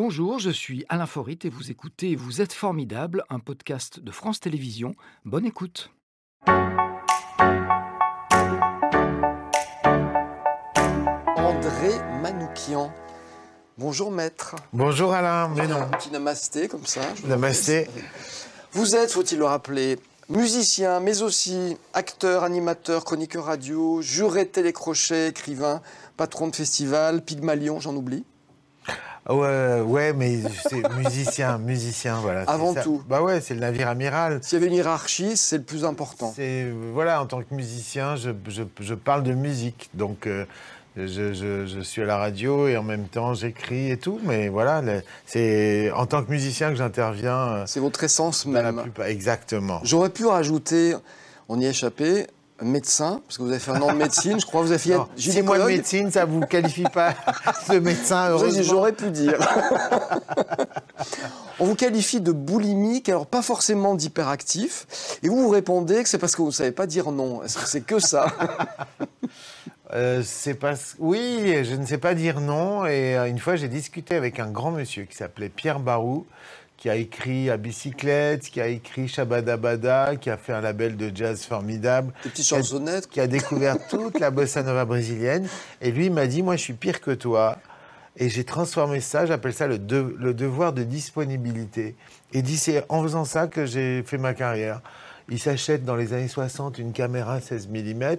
Bonjour, je suis Alain Forit et vous écoutez Vous êtes formidable, un podcast de France Télévisions. Bonne écoute. André Manoukian. Bonjour maître. Bonjour Alain, mais non. Un petit namasté comme ça. je vous Namasté. Vous êtes, faut-il le rappeler, musicien, mais aussi acteur, animateur, chroniqueur radio, juré télécrochet, écrivain, patron de festival, Pygmalion, j'en oublie. Ah Ouais, ouais, mais c'est musicien, musicien, voilà. Avant ça. tout. Bah ouais, c'est le navire amiral. S'il y avait une hiérarchie, c'est le plus important. C'est voilà, en tant que musicien, je, je- je parle de musique, donc euh, je, je- je suis à la radio et en même temps j'écris et tout, mais voilà, c'est en tant que musicien que j'interviens. euh, C'est votre essence même. exactement. J'aurais pu rajouter, on y a échappé, médecin, parce que vous avez fait un an de médecine, je crois que vous avez fait Six mois de médecine, ça vous qualifie pas de médecin, heureusement. J'aurais pu dire. On vous qualifie de boulimique, alors pas forcément d'hyperactif, et vous vous répondez que c'est parce que vous ne savez pas dire non. Est-ce que c'est que ça? Euh, c'est pas. Oui, je ne sais pas dire non. Et euh, une fois, j'ai discuté avec un grand monsieur qui s'appelait Pierre Barou, qui a écrit à bicyclette, qui a écrit Shabadabada, qui a fait un label de jazz formidable, Des petites chansonnettes. qui a découvert toute la bossa nova brésilienne. Et lui il m'a dit, moi, je suis pire que toi. Et j'ai transformé ça, j'appelle ça le, de- le devoir de disponibilité. Et dit, c'est en faisant ça que j'ai fait ma carrière. Il s'achète dans les années 60 une caméra 16 mm,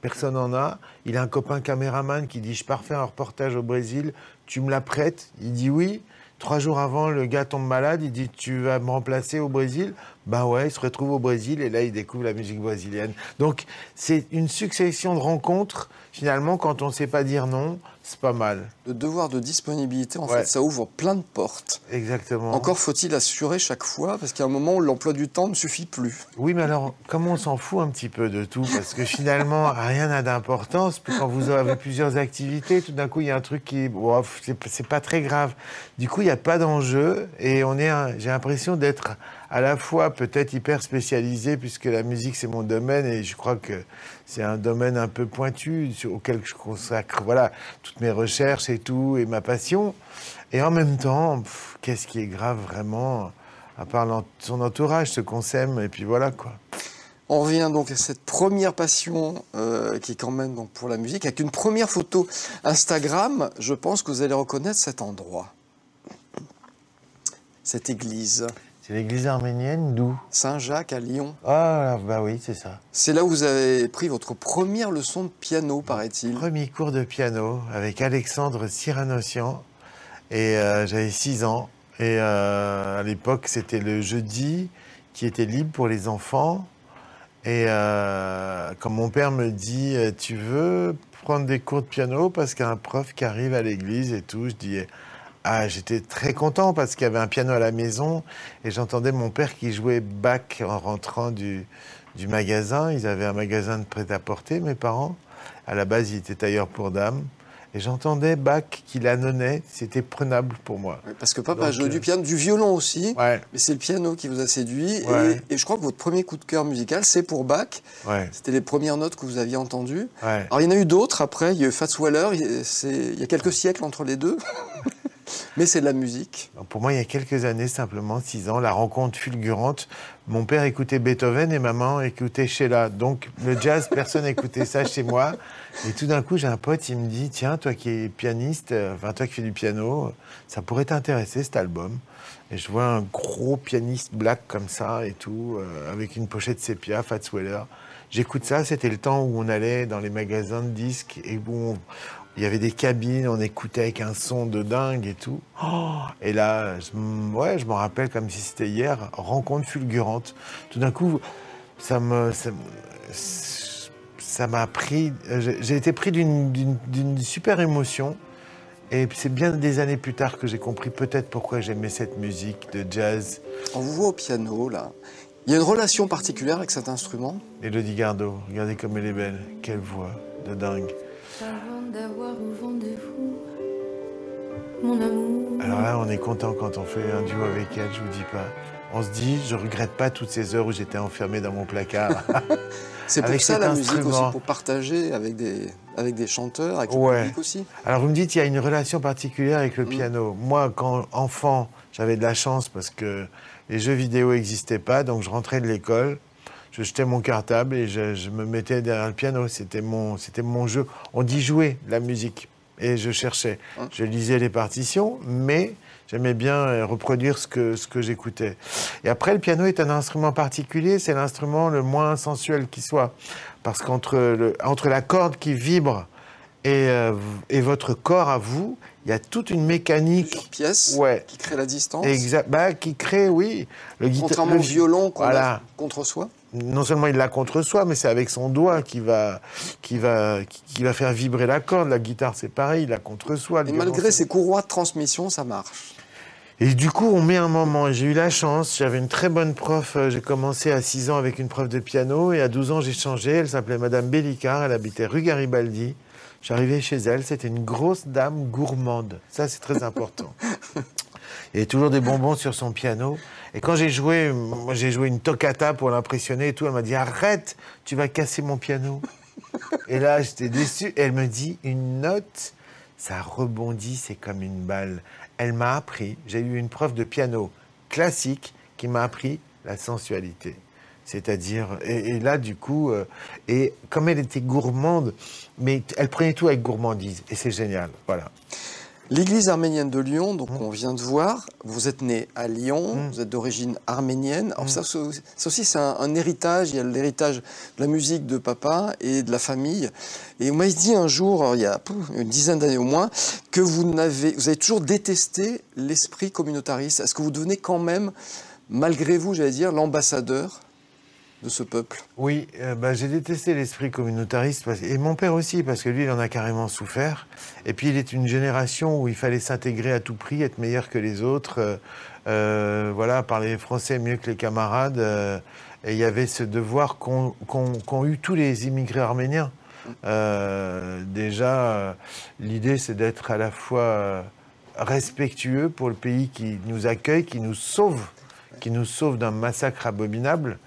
personne n'en a. Il a un copain caméraman qui dit, je pars faire un reportage au Brésil, tu me la prêtes? Il dit oui. Trois jours avant, le gars tombe malade, il dit, tu vas me remplacer au Brésil? Ben ouais, il se retrouve au Brésil et là, il découvre la musique brésilienne. Donc, c'est une succession de rencontres. Finalement, quand on ne sait pas dire non, c'est pas mal. Le devoir de disponibilité, en Ouais. fait, ça ouvre plein de portes. Exactement. Encore faut-il assurer chaque fois, parce a un moment où l'emploi du temps ne suffit plus. Oui, mais alors, comment on s'en fout un petit peu de tout? Parce que finalement, rien n'a d'importance. Quand vous avez plusieurs activités, tout d'un coup, il y a un truc qui. bon, c'est c'est pas très grave. Du coup, il n'y a pas d'enjeu. Et on est. un- J'ai l'impression d'être à la fois peut-être hyper spécialisé, puisque la musique, c'est mon domaine. Et je crois que c'est un domaine un peu pointu auquel je consacre voilà, toutes mes recherches et tout, et ma passion. Et en même temps, qu'est-ce qui est grave vraiment à part son entourage, ce qu'on s'aime, et puis voilà quoi. On revient donc à cette première passion euh, qui est quand même donc pour la musique. Avec une première photo Instagram, je pense que vous allez reconnaître cet endroit. Cette église, C'est l'église arménienne d'où Saint-Jacques à Lyon. Ah, bah oui, c'est ça. C'est là où vous avez pris votre première leçon de piano, paraît-il. Premier cours de piano avec Alexandre Cyranossian, et euh, j'avais 6 ans. Et euh, à l'époque, c'était le jeudi qui était libre pour les enfants. Et euh, quand mon père me dit Tu veux prendre des cours de piano? Parce qu'il y a un prof qui arrive à l'église et tout, je dis Ah, j'étais très content parce qu'il y avait un piano à la maison et j'entendais mon père qui jouait Bach en rentrant du, du magasin. Ils avaient un magasin de prêt-à-porter, mes parents. À la base, il était tailleur pour dames. Et j'entendais Bach qui l'annonnait. C'était prenable pour moi. Parce que papa Donc, joue euh, du piano, du violon aussi. Ouais, Mais c'est le piano qui vous a séduit. et- Ouais. Et, je crois que votre premier coup de cœur musical, c'est pour Bach. C'était les premières notes que vous aviez entendues. Alors il y en a eu d'autres après. Il y a eu Fats Waller. Il y a quelques siècles entre les deux. Mais c'est de la musique. Pour moi, il y a quelques années, simplement, six ans, la rencontre fulgurante. Mon père écoutait Beethoven et maman écoutait Sheila. Donc, le jazz, personne n'écoutait ça chez moi. Et tout d'un coup, j'ai un pote, il me dit Tiens, toi qui es pianiste, euh, enfin, toi qui fais du piano, ça pourrait t'intéresser cet album. Et je vois un gros pianiste black comme ça et tout, euh, avec une pochette sépia, Fats Weller. J'écoute ça, c'était le temps où on allait dans les magasins de disques et où on- il y avait des cabines, on écoutait avec un son de dingue et tout. Oh et là, je, ouais, je m'en rappelle comme si c'était hier, rencontre fulgurante. Tout d'un coup, ça me, ça, m'a pris. J'ai été pris d'une- super émotion. Et c'est bien des années plus tard que j'ai compris peut-être pourquoi j'aimais cette musique de jazz. On vous voit au piano là. Il y a une relation particulière avec cet instrument? Elodie Gardot, regardez comme elle est belle. Quelle voix de dingue. Avant d'avoir au rendez-vous, mon amour. Alors là, on est content quand on fait un duo avec elle, je vous dis pas. on se dit, je regrette pas toutes ces heures où j'étais enfermé dans mon placard. C'est pour Avec ça la musique aussi, pour partager avec des, avec des chanteurs, avec Ouais. le public aussi. Alors vous me dites, il y a une relation particulière avec le piano. Moi, quand enfant, j'avais de la chance parce que les jeux vidéo n'existaient pas, donc je rentrais de l'école, je jetais mon cartable et je, je me mettais derrière le piano. C'était mon, c'était mon jeu. On dit jouer la musique. Et je cherchais. Je lisais les partitions, mais j'aimais bien euh, reproduire ce que, ce que j'écoutais. Et après, le piano est un instrument particulier. C'est l'instrument le moins sensuel qui soit. Parce qu'entre le- entre la corde qui vibre et, euh, et votre corps à vous, il y a toute une mécanique Ouais. qui crée la distance. exact, bah, qui crée, oui, le Contrairement le au violon qu'on voilà. a contre soi. Non seulement il l'a contre soi, mais c'est avec son doigt qui va, qui va, qui, va faire vibrer la corde. La guitare, c'est pareil, il l'a contre soi. Et malgré ces courroies de transmission, ça marche. Et du coup, on met un moment. J'ai eu la chance, j'avais une très bonne prof. euh, J'ai commencé à 6 ans avec une prof de piano et à 12 ans, j'ai changé. Elle s'appelait Madame Bellicard, elle habitait rue Garibaldi. J'arrivais chez elle, c'était une grosse dame gourmande. Ça, c'est très important. Il y avait toujours des bonbons sur son piano. Et quand j'ai joué, moi j'ai joué une toccata pour l'impressionner et tout, elle m'a dit Arrête, tu vas casser mon piano. Et là, j'étais déçu. Et elle me dit Une note, ça rebondit, c'est comme une balle. Elle m'a appris, j'ai eu une prof de piano classique qui m'a appris la sensualité. C'est-à-dire, et, et là, du coup, euh, et comme elle était gourmande, mais elle prenait tout avec gourmandise. Et c'est génial. Voilà. L'église arménienne de Lyon, donc Mmh. on vient de voir, vous êtes né à Lyon, vous êtes d'origine arménienne. Mmh. Alors ça, ça ça aussi, c'est un, un héritage. Il y a l'héritage de la musique de papa et de la famille. Et vous m'avez dit un jour, il y a une dizaine d'années au moins, que vous, n'avez, vous avez toujours détesté l'esprit communautariste. Est-ce que vous devenez quand même, malgré vous, j'allais dire, l'ambassadeur? De ce peuple Oui, euh, bah, j'ai détesté l'esprit communautariste, et mon père aussi, parce que lui, il en a carrément souffert. Et puis, il est une génération où il fallait s'intégrer à tout prix, être meilleur que les autres, euh, euh, voilà, parler français mieux que les camarades. et il y avait ce devoir qu'ont eu tous les immigrés arméniens. Déjà, l'idée, c'est d'être à la fois respectueux pour le pays qui nous accueille, qui nous sauve, qui nous sauve d'un massacre abominable.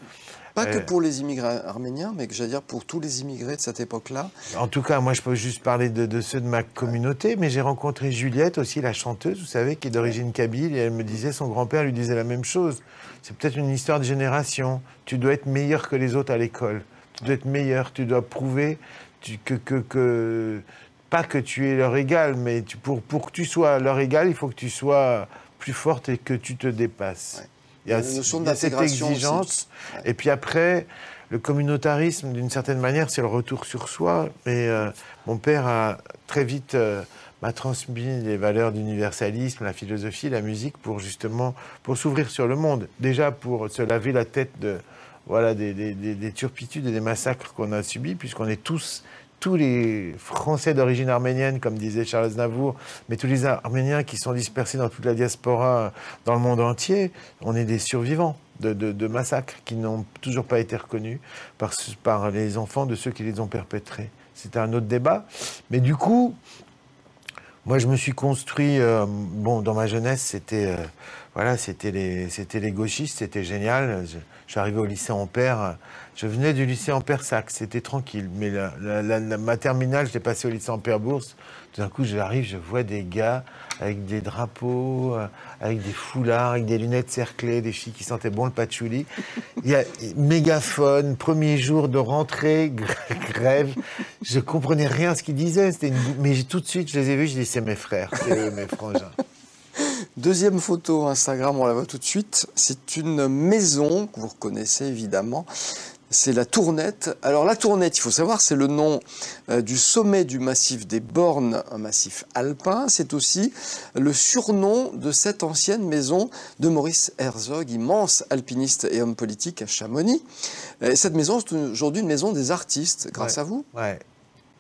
Pas que pour les immigrés arméniens, mais que j'allais dire pour tous les immigrés de cette époque-là. En tout cas, moi, je peux juste parler de, de ceux de ma communauté, mais j'ai rencontré Juliette aussi, la chanteuse, vous savez, qui est d'origine kabyle, et elle me disait, son grand-père lui disait la même chose. C'est peut-être une histoire de génération. Tu dois être meilleur que les autres à l'école. Tu dois être meilleur, tu dois prouver tu- que, que, que- pas que tu es leur égal, mais tu- pour, pour que tu sois leur égal, il faut que tu sois plus forte et que tu te dépasses. Ouais. Il y a, une notion d'intégration exigence. Et puis après, le communautarisme, d'une certaine manière, c'est le retour sur soi. Et euh, mon père a très vite euh, m'a transmis les valeurs d'universalisme, la philosophie, la musique, pour justement pour s'ouvrir sur le monde. Déjà pour se laver la tête de voilà des, des- des- des turpitudes et des massacres qu'on a subis, puisqu'on est tous tous les Français d'origine arménienne, comme disait Charles Aznavour, mais tous les Arméniens qui sont dispersés dans toute la diaspora, euh, dans le monde entier, on est des survivants de, massacres qui n'ont toujours pas été reconnus par, les enfants de ceux qui les ont perpétrés. C'était un autre débat. Mais du coup, moi, je me suis construit. euh, bon, dans ma jeunesse, c'était euh, voilà, c'était les, c'était les gauchistes, c'était génial. Je, au lycée Ampère. Je venais du lycée Ampère-Sac, c'était tranquille. Mais la, la- la- ma terminale, je l'ai passée au lycée Ampère-Bourse. Tout d'un coup, j'arrive, je vois des gars avec des drapeaux, euh, avec des foulards, avec des lunettes cerclées, des filles qui sentaient bon le patchouli. Il y a mégaphone, premier jour de rentrée, gr- grève. Je comprenais rien ce qu'ils disaient. Une... Mais tout de suite, je les ai vus, je dis c'est mes frères, c'est mes frangins. Deuxième photo Instagram, on la voit tout de suite. C'est une maison que vous reconnaissez évidemment. C'est la Tournette. Alors la Tournette, il faut savoir, c'est le nom euh, du sommet du massif des Bornes, un massif alpin. C'est aussi le surnom de cette ancienne maison de Maurice Herzog, immense alpiniste et homme politique à Chamonix. Et cette maison, c'est aujourd'hui une maison des artistes, grâce Ouais. à vous. Ouais.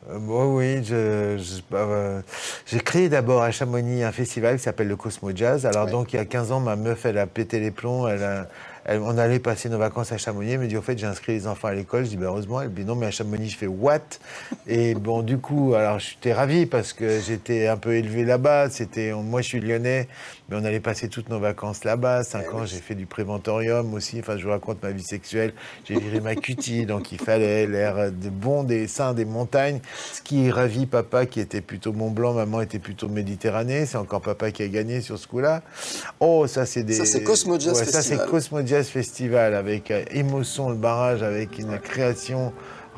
Euh, oui, je- je- bah, euh, j'ai créé d'abord à Chamonix un festival qui s'appelle le Cosmo Jazz. Alors Ouais. donc il y a 15 ans, ma meuf, elle a pété les plombs, elle a, on allait passer nos vacances à Chamonix. Elle me dit, au fait, j'ai inscrit les enfants à l'école. Je dis, ben, heureusement. Elle me dit, non, mais à Chamonix, je fais what? Et bon, du coup, alors j'étais ravi parce que j'étais un peu élevé là-bas. C'était, moi, je suis lyonnais, mais on allait passer toutes nos vacances là-bas. Cinq ans, j'ai fait du préventorium aussi. Enfin, je vous raconte ma vie sexuelle. J'ai viré ma cutie, donc il fallait l'air de bon des seins des montagnes. Ce qui ravit papa, qui était plutôt Mont Blanc, maman était plutôt Méditerranée. C'est encore papa qui a gagné sur ce coup-là. Oh, ça, c'est des. Ça, c'est Cosmo Jazz Ouais, Ça, c'est. Cosmo Jazz Festival avec euh, Émotion, le barrage, avec une création.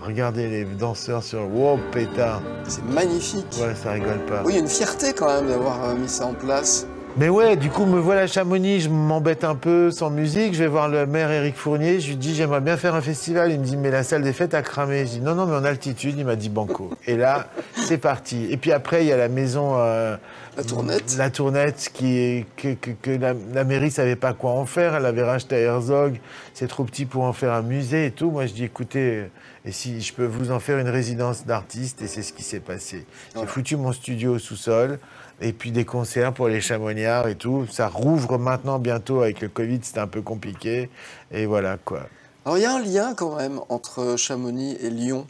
Regardez les danseurs sur. Wow, pétard. C'est magnifique. Ouais, ça rigole pas. Oui, il y a une fierté quand même d'avoir euh, mis ça en place. Mais ouais, du coup, me voilà à Chamonix, je m'embête un peu sans musique. Je vais voir le maire Éric Fournier. Je lui dis, j'aimerais bien faire un festival. Il me dit, mais la salle des fêtes a cramé. Je dis, non, non, mais en altitude. Il m'a dit, banco. Et là, c'est parti. Et puis après, il y a la maison. euh, La Tournette. La Tournette, qui est, que, que- que la, la mairie savait pas quoi en faire. Elle avait racheté à Herzog. C'est trop petit pour en faire un musée et tout. Moi, je dis, écoutez, et si je peux vous en faire une résidence d'artiste Et c'est ce qui s'est passé. J'ai foutu mon studio au sous-sol. Et puis des concerts pour les chamonniards et tout. Ça rouvre maintenant bientôt avec le Covid, c'était un peu compliqué. Et voilà quoi. Alors il y a un lien quand même entre Chamonix et Lyon,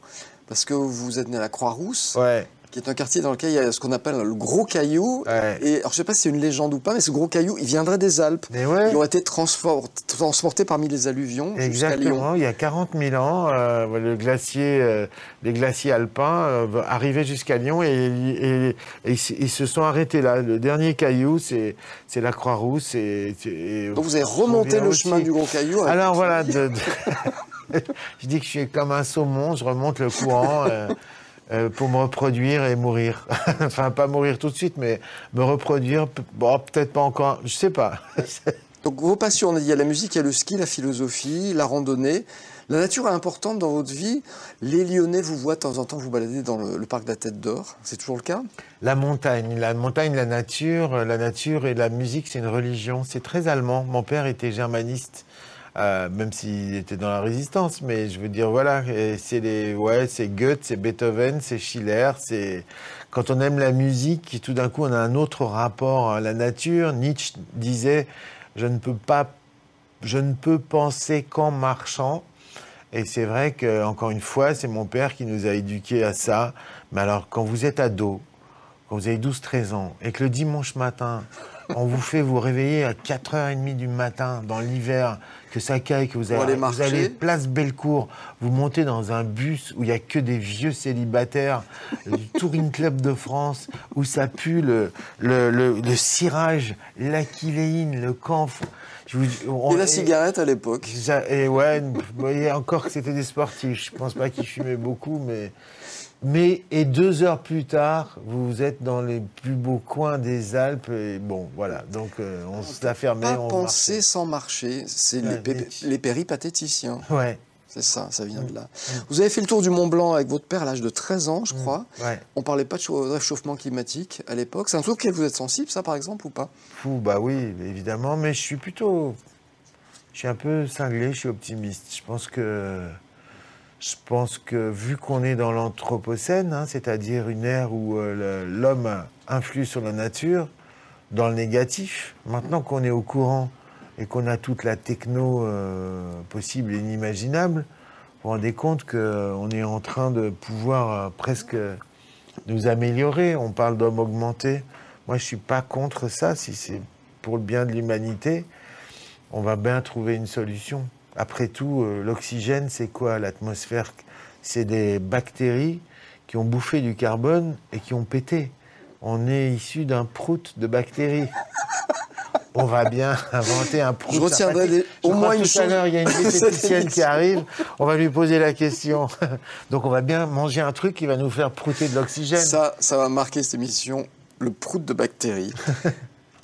parce que vous êtes né à la Croix-Rousse, Ouais, qui est un quartier dans lequel il y a ce qu'on appelle le gros caillou. ouais. Et alors je sais pas si c'est une légende ou pas, mais ce gros caillou, il viendrait des Alpes. Mais ouais. Ils ont été transport- transportés parmi les alluvions. Exactement, il y a 40 000 ans, euh, le glacier, euh, les glaciers alpins euh, arrivaient jusqu'à Lyon et, et- et ils, se sont arrêtés là. Le dernier caillou, c'est la Croix-Rousse. Donc vous avez on remonté le aussi. chemin du gros caillou. avec- Alors voilà, de- de- je dis que je suis comme un saumon, je remonte le courant euh, pour me reproduire et mourir. enfin, pas mourir tout de suite, mais me reproduire, bon, peut-être pas encore, je sais pas. Donc vos passions, on a dit, il y a la musique, il y a le ski, la philosophie, la randonnée. La nature est importante dans votre vie. Les Lyonnais vous voient de temps en temps vous balader dans le, le parc de la Tête d'Or. C'est toujours le cas? La montagne, la montagne, la nature, la nature et la musique, c'est une religion. C'est très allemand. Mon père était germaniste, euh, même s'il était dans la résistance. Mais je veux dire, voilà, c'est les, ouais, c'est Goethe, c'est Beethoven, c'est Schiller. C'est quand on aime la musique, tout d'un coup, on a un autre rapport à la nature. Nietzsche disait, je ne peux pas, je ne peux penser qu'en marchant. Et c'est vrai que, encore une fois, c'est mon père qui nous a éduqués à ça. Mais alors, quand vous êtes ado, quand vous avez 12-13 ans, et que le dimanche matin, on vous fait vous réveiller à 4h30 du matin, dans l'hiver, que ça caille, que vous allez, vous place Bellecour, vous montez dans un bus où il n'y a que des vieux célibataires du Touring Club de France, où ça pue le, le, le, le cirage, l'aquiléine, le camphre. Je vous- on- Et la cigarette à l'époque Et ouais, vous voyez encore que c'était des sportifs. Je pense pas qu'ils fumaient beaucoup, mais. Mais, et deux heures plus tard, vous êtes dans les plus beaux coins des Alpes. Et bon, voilà. Donc, euh, on se la fermait. Pas on penser sans marcher, c'est les, pé- les péripatéticiens. Ouais, C'est ça, ça vient de là. Vous avez fait le tour du Mont Blanc avec votre père à l'âge de 13 ans, je crois. ouais. On parlait pas de chau- réchauffement climatique à l'époque. C'est un truc auquel vous êtes sensible, ça, par exemple, ou pas? Fou, bah oui, évidemment. Mais je suis plutôt. Je suis un peu cinglé, je suis optimiste. Je pense que. Je pense que vu qu'on est dans l'anthropocène, hein, c'est-à-dire une ère où euh, l'homme influe sur la nature, dans le négatif, maintenant qu'on est au courant et qu'on a toute la techno euh, possible et inimaginable, vous vous rendez compte qu'on est en train de pouvoir euh, presque nous améliorer. On parle d'homme augmenté. Moi, je suis pas contre ça. Si c'est pour le bien de l'humanité, on va bien trouver une solution. Après tout, euh, l'oxygène, c'est quoi l'atmosphère? C'est des bactéries qui ont bouffé du carbone et qui ont pété. On est issu d'un prout de bactéries. On va bien inventer un prout. Je retiendrai des- au Je moins une tout à chose l'heure, il y a une diététicienne qui arrive. On va lui poser la question. Donc, on va bien manger un truc qui va nous faire prouter de l'oxygène. Ça, ça va marquer cette émission, le prout de bactéries.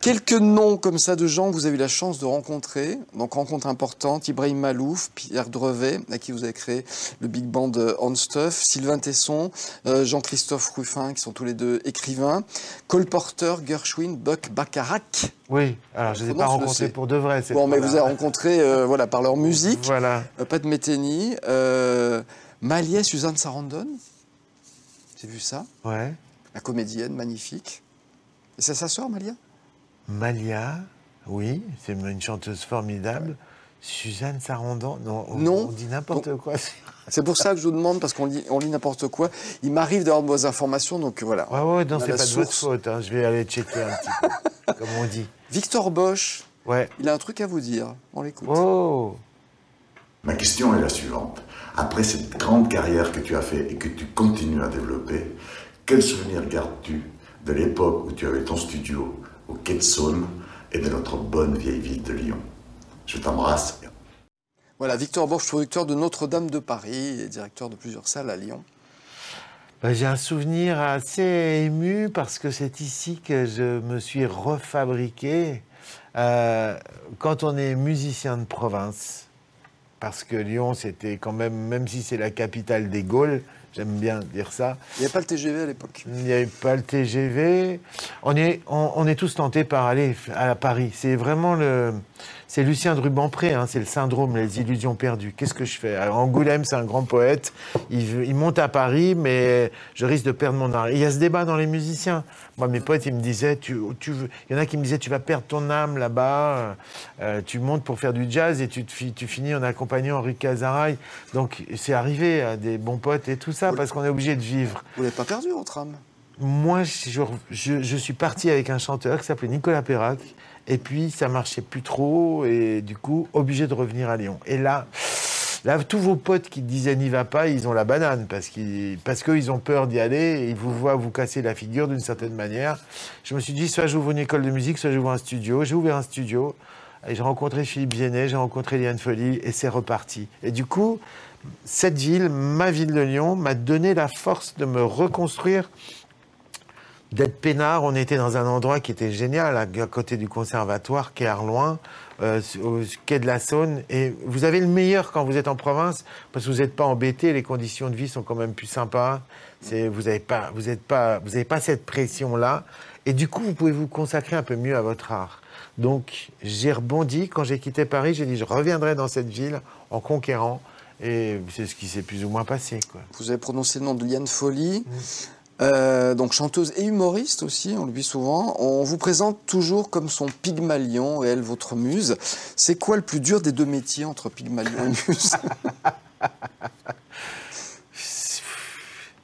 Quelques noms comme ça de gens que vous avez eu la chance de rencontrer. Donc, rencontre importante, Ibrahim Malouf, Pierre Drevet, à qui vous avez créé le big band de On Stuff, Sylvain Tesson, euh, Jean-Christophe Ruffin, qui sont tous les deux écrivains, Cole Porter, Gershwin, Buck Bacharach. Oui, alors je ne les ai pas rencontrés pour de vrai. Bon, mais vous avez rencontré euh, voilà, par leur musique. Voilà. Euh, Pat Metheny, euh, Malia Suzanne Sarandon. J'ai vu ça. Ouais. La comédienne, magnifique. Et c'est sa sœur, Malia? Malia, oui, c'est une chanteuse formidable. Suzanne Sarandon Non, on, Non. on dit n'importe quoi. C'est pour ça que je vous demande, parce qu'on lit, on lit n'importe quoi. Il m'arrive d'avoir de bonnes informations, donc voilà. Ouais, ouais, non, c'est pas de votre source. faute. hein. Je vais aller checker un petit peu, comme on dit. Victor Bosch, Ouais. il a un truc à vous dire. On l'écoute. Oh Ma question est la suivante. Après cette grande carrière que tu as fait et que tu continues à développer, quel souvenir gardes-tu de l'époque où tu avais ton studio? Au Quai de Saône et de notre bonne vieille ville de Lyon Je t'embrasse. Voilà, Victor Bosch, producteur de Notre-Dame de Paris et directeur de plusieurs salles à Lyon. Bah, J'ai un souvenir assez ému parce que c'est ici que je me suis refabriqué. Euh, quand on est musicien de province, parce que Lyon, c'était quand même, même si c'est la capitale des Gaules, j'aime bien dire ça, Il n'y avait pas le TGV à l'époque. il n'y avait pas le TGV. On est, on, on est tous tentés par aller à Paris. C'est vraiment le. C'est Lucien de Rubempré, hein, c'est le syndrome, les illusions perdues. Qu'est-ce que je fais? Alors, Angoulême, c'est un grand poète. Il, monte à Paris, mais je risque de perdre mon art. Il y a ce débat dans les musiciens. Moi, mes potes, ils me disaient, tu, tu veux- il y en a qui me disaient, tu vas perdre ton âme là-bas. Euh, tu montes pour faire du jazz et tu, te fi- tu finis en accompagnant Henri Casaraï. Donc, c'est arrivé à des bons potes et tout ça, parce qu'on est obligé de vivre. Vous l'avez pas perdu, votre âme? Moi, je, je- je suis parti avec un chanteur qui s'appelait Nicolas Perrac. Et puis, ça marchait plus trop. Et du coup, obligé de revenir à Lyon. Et là, là tous vos potes qui disaient n'y va pas, ils ont la banane. Parce qu'ils parce qu'ils ont peur d'y aller. Et ils vous voient vous casser la figure d'une certaine manière. Je me suis dit, soit j'ouvre une école de musique, soit j'ouvre un studio. J'ai ouvert un studio. J'ai rencontré Philippe Viennet, j'ai rencontré Liane Folly. Et c'est reparti. Et du coup, cette ville, ma ville de Lyon, m'a donné la force de me reconstruire d'être peinard, on était dans un endroit qui était génial, à côté du conservatoire, quai Arloin, euh, au quai de la Saône. Et vous avez le meilleur quand vous êtes en province, parce que vous n'êtes pas embêté, les conditions de vie sont quand même plus sympas. Vous n'avez pas, pas, pas cette pression-là. Et du coup, vous pouvez vous consacrer un peu mieux à votre art. Donc, j'ai rebondi. Quand j'ai quitté Paris, j'ai dit, je reviendrai dans cette ville en conquérant. Et c'est ce qui s'est plus ou moins passé. Quoi. Vous avez prononcé le nom de Liane Folly. Euh, donc chanteuse et humoriste aussi, on le vit souvent. On vous présente toujours comme son Pygmalion et elle votre muse. C'est quoi le plus dur des deux métiers entre Pygmalion et muse?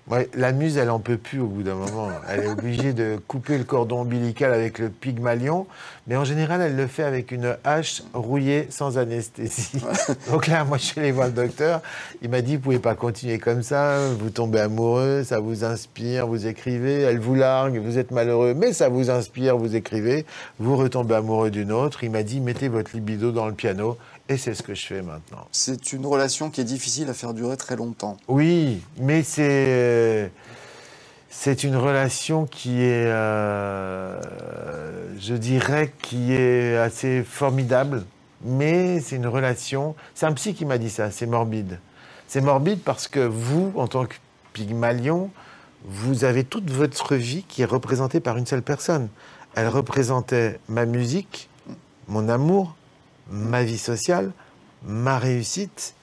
Ouais, la muse, elle en peut plus au bout d'un moment. Elle est obligée de couper le cordon ombilical avec le pygmalion, mais en général, elle le fait avec une hache rouillée sans anesthésie. Donc là, moi, je suis allé voir le docteur. Il m'a dit, vous pouvez pas continuer comme ça. Vous tombez amoureux, ça vous inspire, vous écrivez. Elle vous largue, vous êtes malheureux, mais ça vous inspire, vous écrivez. Vous retombez amoureux d'une autre. Il m'a dit, mettez votre libido dans le piano. Et c'est ce que je fais maintenant. C'est une relation qui est difficile à faire durer très longtemps. Oui, mais c'est euh, c'est une relation qui est, euh, je dirais, qui est assez formidable. Mais c'est une relation. C'est un psy qui m'a dit ça. C'est morbide. C'est morbide parce que vous, en tant que Pygmalion, vous avez toute votre vie qui est représentée par une seule personne. Elle représentait ma musique, mon amour, ma vie sociale, ma réussite.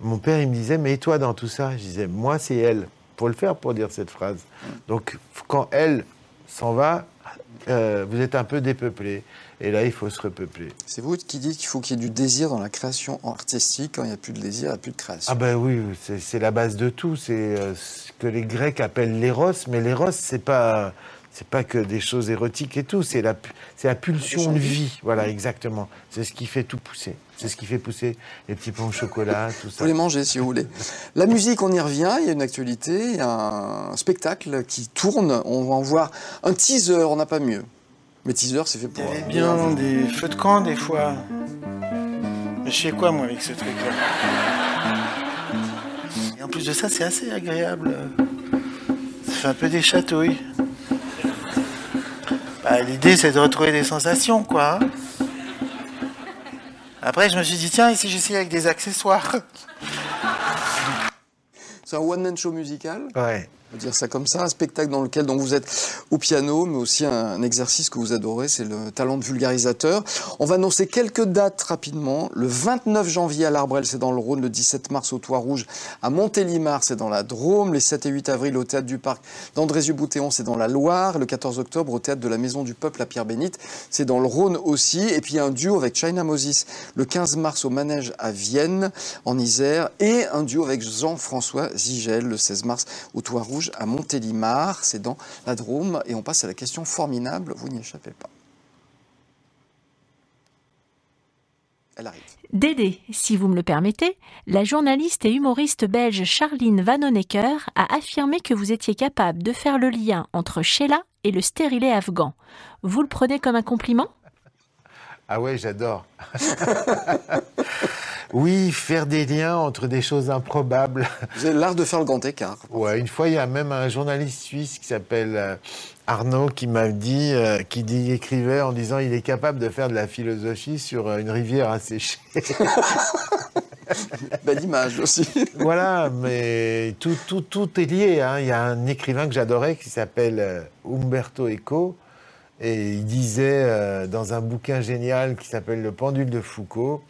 Mon père, il me disait, mais et toi dans tout ça Je disais, moi, c'est elle. Faut le faire pour dire cette phrase. Donc, quand elle s'en va, euh, vous êtes un peu dépeuplé. Et là, il faut se repeupler. C'est vous qui dites qu'il faut qu'il y ait du désir dans la création artistique. Quand il n'y a plus de désir, il n'y a plus de création. Ah ben oui, c'est c'est la base de tout. C'est euh, ce que les Grecs appellent l'éros, mais l'éros, c'est pas c'est pas que des choses érotiques et tout. C'est la c'est la pulsion de vie. Voilà, exactement. C'est ce qui fait tout pousser. C'est ce qui fait pousser les petits pains au chocolat, tout Vous ça. les mangez si vous voulez. La musique, on y revient. Il y a une actualité, il y a un spectacle qui tourne. On va en voir un teaser, on n'a pas mieux. Mais teaser, c'est fait Il pour. y avait euh, bien des feux de camp des fois. Mais je fais quoi moi avec ce truc-là? Et en plus de ça, c'est assez agréable. Ça fait un peu des chatouilles. Bah, L'idée, c'est de retrouver des sensations, quoi. Après, je me suis dit, tiens, ici, j'essaye avec des accessoires? C'est un one-man show musical. Ouais. Va dire ça comme ça, un spectacle dans lequel vous êtes au piano, mais aussi un, exercice que vous adorez, c'est le talent de vulgarisateur. On va annoncer quelques dates rapidement. Le 29 janvier à l'Arbrel, c'est dans le Rhône. Le 17 mars au Toit Rouge à Montélimar, c'est dans la Drôme. Les 7 et 8 avril au Théâtre du Parc d'Andrézieux-Boutéon, c'est dans la Loire. Le 14 octobre au Théâtre de la Maison du Peuple à Pierre-Bénite, c'est dans le Rhône aussi. Et puis un duo avec China Moses le 15 mars au Manège à Vienne, en Isère. Et un duo avec Jean-François Zigel le 16 mars au Toit Rouge à Montélimar, c'est dans la Drôme. Et on passe à la question formidable, vous n'y échappez pas. Elle arrive. Dédé, si vous me le permettez, la journaliste et humoriste belge Charline Vanhoenacker a affirmé que vous étiez capable de faire le lien entre Sheila et le stérilet afghan. Vous le prenez comme un compliment? Ah ouais, j'adore. Oui, faire des liens entre des choses improbables. Vous avez l'art de faire le grand écart. Ouais, une fois, il y a même un journaliste suisse qui s'appelle euh, Arnaud qui m'a dit, euh, qui dit, écrivait en disant il est capable de faire de la philosophie sur euh, une rivière asséchée. Belle image aussi. voilà, mais tout, tout, tout est lié. Hein. Il y a un écrivain que j'adorais qui s'appelle Umberto Eco. Et il disait dans un bouquin génial qui s'appelle Le pendule de Foucault,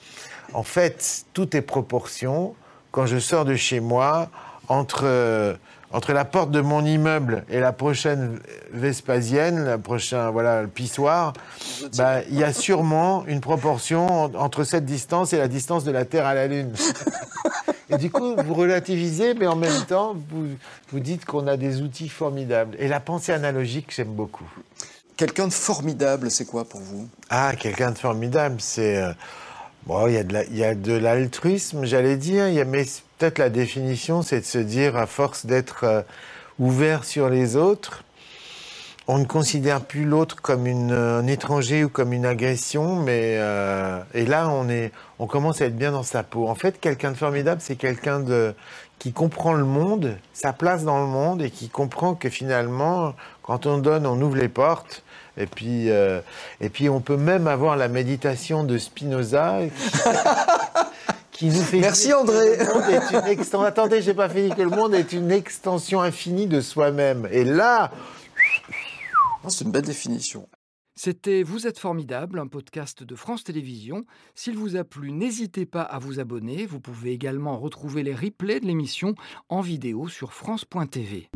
en fait, tout est proportion. Quand je sors de chez moi, entre, entre la porte de mon immeuble et la prochaine Vespasienne, la prochaine, voilà, le pissoir, bah, il y a sûrement une proportion entre cette distance et la distance de la Terre à la Lune. Et du coup, vous relativisez, mais en même temps, vous, vous dites qu'on a des outils formidables. Et la pensée analogique, j'aime beaucoup. Quelqu'un de formidable, c'est quoi pour vous? Ah, quelqu'un de formidable, c'est... Euh, Bon, il y a de l'altruisme, j'allais dire, y a, mais peut-être la définition, c'est de se dire, à force d'être euh, ouvert sur les autres, on ne considère plus l'autre comme une, un étranger ou comme une agression, mais euh, et là on est, on commence à être bien dans sa peau. En fait, quelqu'un de formidable, c'est quelqu'un de qui comprend le monde, sa place dans le monde, et qui comprend que finalement, quand on donne, on ouvre les portes, et puis, euh, et puis on peut même avoir la méditation de Spinoza. Qui nous fait Merci André. Une Attendez, j'ai pas fini que le monde est une extension infinie de soi-même. Et là, c'est une belle définition. C'était Vous êtes formidable, un podcast de France Télévisions. S'il vous a plu, n'hésitez pas à vous abonner. Vous pouvez également retrouver les replays de l'émission en vidéo sur France.tv.